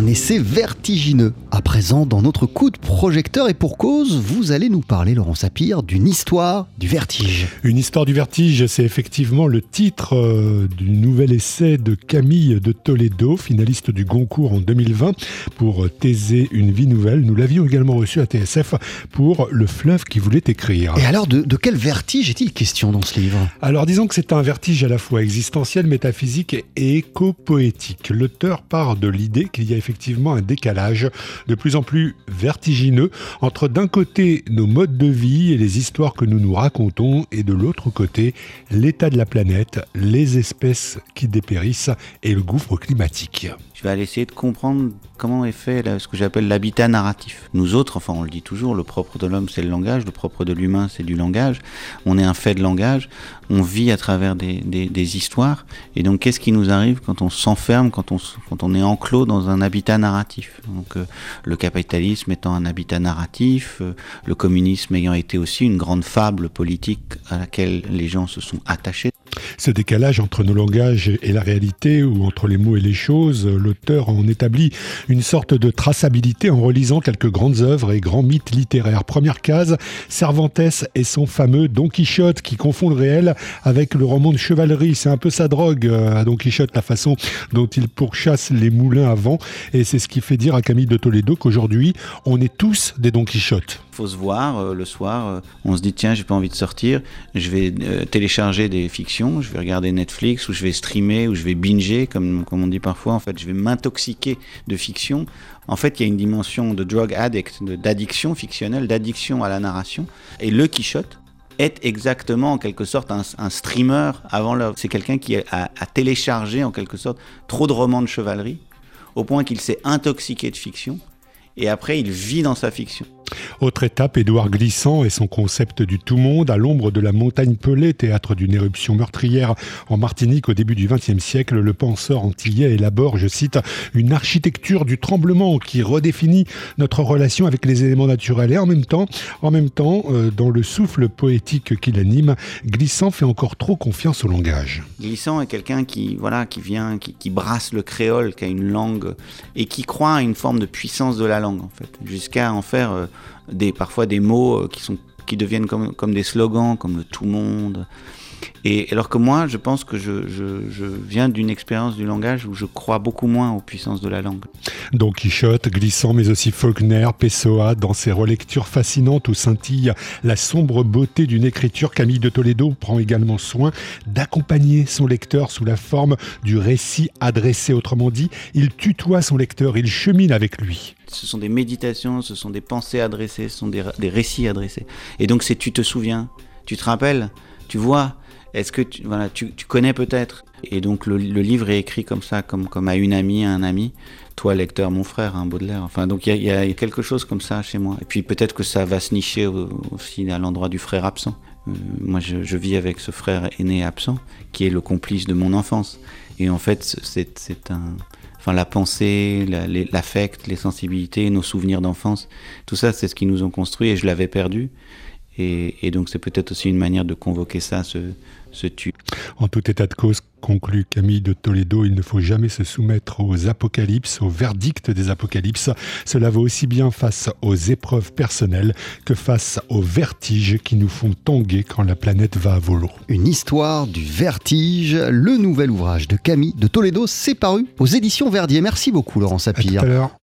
un essai vertigineux. À présent, dans notre coup de projecteur et pour cause, vous allez nous parler, Laurent Sapir, d'une histoire du vertige. Une histoire du vertige, c'est effectivement le titre euh, du nouvel essai de Camille de Toledo, finaliste du Goncourt en 2020 pour Thésée, une vie nouvelle. Nous l'avions également reçu à TSF pour Le fleuve qui voulait écrire. Et alors, de, de quel vertige est-il question dans ce livre? Alors, disons que c'est un vertige à la fois existentiel, métaphysique et éco-poétique. L'auteur part de l'idée qu'il y a effectivement un décalage de plus en plus vertigineux entre d'un côté nos modes de vie et les histoires que nous nous racontons et de l'autre côté l'état de la planète, les espèces qui dépérissent et le gouffre climatique. Je vais aller essayer de comprendre comment est fait ce que j'appelle l'habitat narratif. Nous autres, enfin on le dit toujours, le propre de l'homme c'est le langage, le propre de l'humain c'est du langage. On est un fait de langage, on vit à travers des, des, histoires. Et donc qu'est-ce qui nous arrive quand on s'enferme, quand on, quand on est enclos dans un habitat narratif Donc euh, le capitalisme étant un habitat narratif, euh, le communisme ayant été aussi une grande fable politique à laquelle les gens se sont attachés. Ce décalage entre nos langages et la réalité, ou entre les mots et les choses, l'auteur en établit une sorte de traçabilité en relisant quelques grandes œuvres et grands mythes littéraires. Première case, Cervantes et son fameux Don Quichotte qui confond le réel avec le roman de chevalerie. C'est un peu sa drogue euh, à Don Quichotte, la façon dont il pourchasse les moulins à vent. Et c'est ce qui fait dire à Camille de Toledo qu'aujourd'hui, on est tous des Don Quichotte. Faut se voir euh, le soir, euh, on se dit tiens, j'ai pas envie de sortir, je vais télécharger des fictions, vais regarder Netflix ou je vais streamer ou je vais binger comme, comme on dit parfois. En fait, je vais m'intoxiquer de fiction. En fait, il y a une dimension de drug addict, d'addiction fictionnelle, d'addiction à la narration. Et le Quichotte, est exactement en quelque sorte un, streamer avant l'heure. C'est quelqu'un qui a, téléchargé en quelque sorte trop de romans de chevalerie au point qu'il s'est intoxiqué de fiction et après il vit dans sa fiction. Autre étape, Édouard Glissant et son concept du tout-monde à l'ombre de la montagne Pelée, théâtre d'une éruption meurtrière en Martinique au début du XXe siècle. Le penseur antillais élabore, je cite, une architecture du tremblement qui redéfinit notre relation avec les éléments naturels. Et en même temps, en même temps, euh, dans le souffle poétique qui l'anime, Glissant fait encore trop confiance au langage. Glissant est quelqu'un qui, voilà, qui vient, qui, brasse le créole, qui a une langue et qui croit à une forme de puissance de la langue, en fait, jusqu'à en faire euh, parfois des mots euh, qui, sont, qui deviennent comme, comme des slogans, comme le tout monde. Et alors que moi, je pense que je, je, viens d'une expérience du langage où je crois beaucoup moins aux puissances de la langue. Don Quichotte, glissant, mais aussi Faulkner, Pessoa, dans ses relectures fascinantes où scintille la sombre beauté d'une écriture, Camille de Toledo prend également soin d'accompagner son lecteur sous la forme du récit adressé. Autrement dit, il tutoie son lecteur, il chemine avec lui. Ce sont des méditations, ce sont des pensées adressées, ce sont des, des récits adressés. Et donc c'est tu te souviens, tu te rappelles, tu vois, est-ce que tu, connais peut-être? Et donc le, livre est écrit comme ça, comme, à une amie, à un ami. Toi, lecteur, mon frère, hein, Baudelaire. Enfin, donc il y, a quelque chose comme ça chez moi. Et puis peut-être que ça va se nicher aussi à l'endroit du frère absent. Euh, moi, je, vis avec ce frère aîné absent, qui est le complice de mon enfance. Et en fait, c'est un, enfin la pensée, l'affect, les sensibilités, nos souvenirs d'enfance, tout ça, c'est ce qui nous ont construit et je l'avais perdu. Et, donc c'est peut-être aussi une manière de convoquer ça, ce, ce tube. En tout état de cause, conclut Camille de Toledo, il ne faut jamais se soumettre aux apocalypses, aux verdicts des apocalypses. Cela vaut aussi bien face aux épreuves personnelles que face aux vertiges qui nous font tanguer quand la planète va à volo. Une histoire du vertige, le nouvel ouvrage de Camille de Toledo, s'est paru aux éditions Verdier. Merci beaucoup Laurent Sapir.